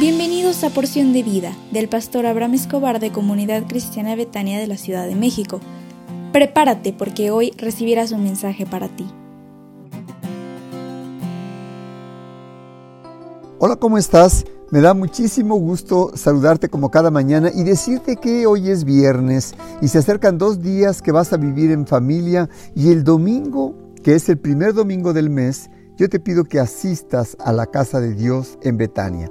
Bienvenidos a Porción de Vida del pastor Abraham Escobar de Comunidad Cristiana Betania de la Ciudad de México. Prepárate porque hoy recibirás un mensaje para ti. Hola, ¿cómo estás? Me da muchísimo gusto saludarte como cada mañana y decirte que hoy es viernes y se acercan dos días que vas a vivir en familia y el domingo, que es el primer domingo del mes, yo te pido que asistas a la casa de Dios en Betania.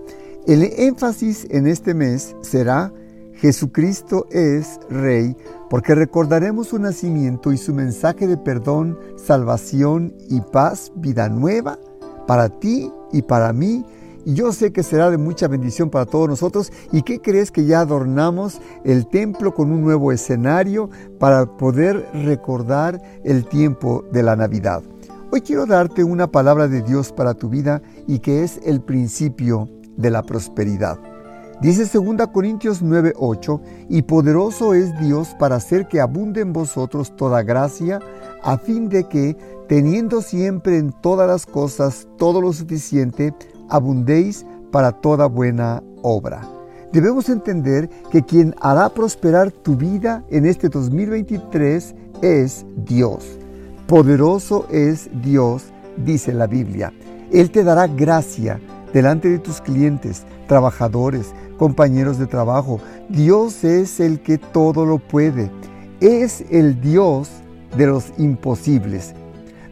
El énfasis en este mes será Jesucristo es Rey, porque recordaremos su nacimiento y su mensaje de perdón, salvación y paz, vida nueva, para ti y para mí. Y yo sé que será de mucha bendición para todos nosotros. ¿Y qué crees que ya adornamos el templo con un nuevo escenario para poder recordar el tiempo de la Navidad? Hoy quiero darte una palabra de Dios para tu vida y que es el principio de la prosperidad. Dice 2 Corintios 9:8, y poderoso es Dios para hacer que abunde en vosotros toda gracia, a fin de que, teniendo siempre en todas las cosas todo lo suficiente, abundéis para toda buena obra. Debemos entender que quien hará prosperar tu vida en este 2023 es Dios. Poderoso es Dios, dice la Biblia. Él te dará gracia delante de tus clientes, trabajadores, compañeros de trabajo. Dios es el que todo lo puede. Es el Dios de los imposibles.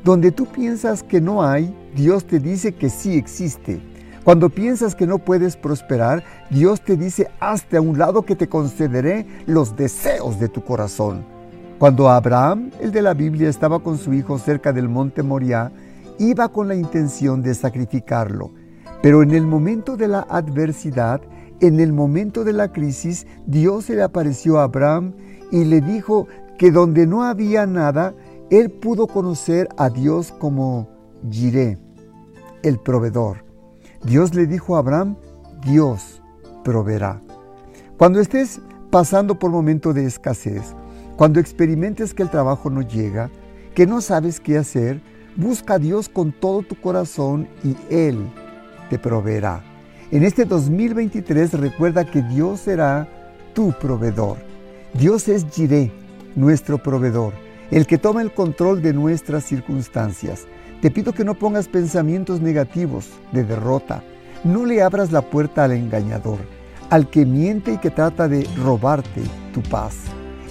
Donde tú piensas que no hay, Dios te dice que sí existe. Cuando piensas que no puedes prosperar, Dios te dice, hazte a un lado que te concederé los deseos de tu corazón. Cuando Abraham, el de la Biblia, estaba con su hijo cerca del monte Moriah, iba con la intención de sacrificarlo. Pero en el momento de la adversidad, en el momento de la crisis, Dios se le apareció a Abraham y le dijo que donde no había nada, él pudo conocer a Dios como Jiré, el proveedor. Dios le dijo a Abraham, Dios proveerá. Cuando estés pasando por momento de escasez, cuando experimentes que el trabajo no llega, que no sabes qué hacer, busca a Dios con todo tu corazón y Él te proveerá. En este 2023 recuerda que Dios será tu proveedor. Dios es Jiré, nuestro proveedor, el que toma el control de nuestras circunstancias. Te pido que no pongas pensamientos negativos de derrota. No le abras la puerta al engañador, al que miente y que trata de robarte tu paz.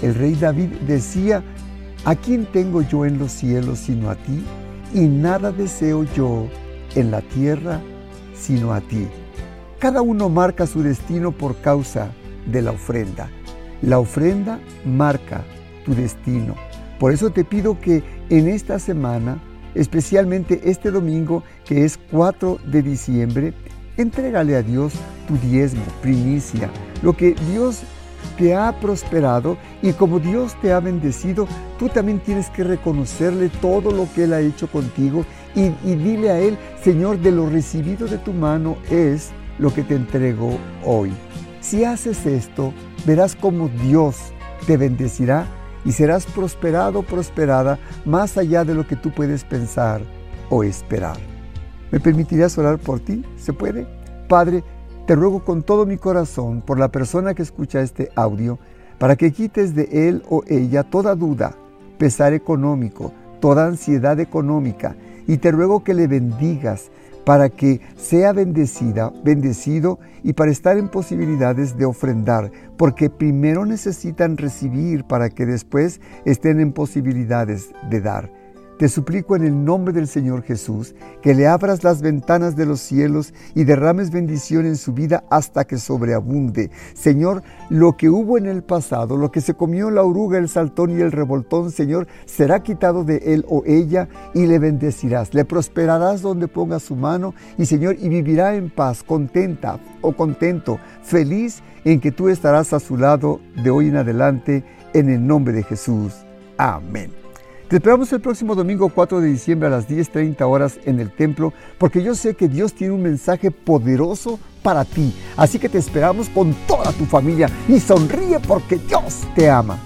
El rey David decía, ¿a quién tengo yo en los cielos sino a ti? Y nada deseo yo en la tierra sino a ti. Cada uno marca su destino por causa de la ofrenda. La ofrenda marca tu destino. Por eso te pido que en esta semana, especialmente este domingo que es 4 de diciembre, entrégale a Dios tu diezmo, primicia, lo que Dios te ha prosperado y como Dios te ha bendecido, tú también tienes que reconocerle todo lo que Él ha hecho contigo y, dile a Él, Señor, de lo recibido de tu mano es lo que te entrego hoy. Si haces esto, verás cómo Dios te bendecirá y serás prosperado, prosperada, más allá de lo que tú puedes pensar o esperar. ¿Me permitirías orar por ti? ¿Se puede? Padre, te ruego con todo mi corazón por la persona que escucha este audio, para que quites de él o ella toda duda, pesar económico, toda ansiedad económica, y te ruego que le bendigas para que sea bendecida, bendecido y para estar en posibilidades de ofrendar, porque primero necesitan recibir para que después estén en posibilidades de dar. Te suplico en el nombre del Señor Jesús que le abras las ventanas de los cielos y derrames bendición en su vida hasta que sobreabunde. Señor, lo que hubo en el pasado, lo que se comió la oruga, el saltón y el revoltón, Señor, será quitado de él o ella y le bendecirás. Le prosperarás donde ponga su mano y Señor, y vivirá en paz, contenta o contento, feliz en que tú estarás a su lado de hoy en adelante, en el nombre de Jesús. Amén. Te esperamos el próximo domingo 4 de diciembre a las 10.30 horas en el templo, porque yo sé que Dios tiene un mensaje poderoso para ti. Así que te esperamos con toda tu familia y sonríe porque Dios te ama.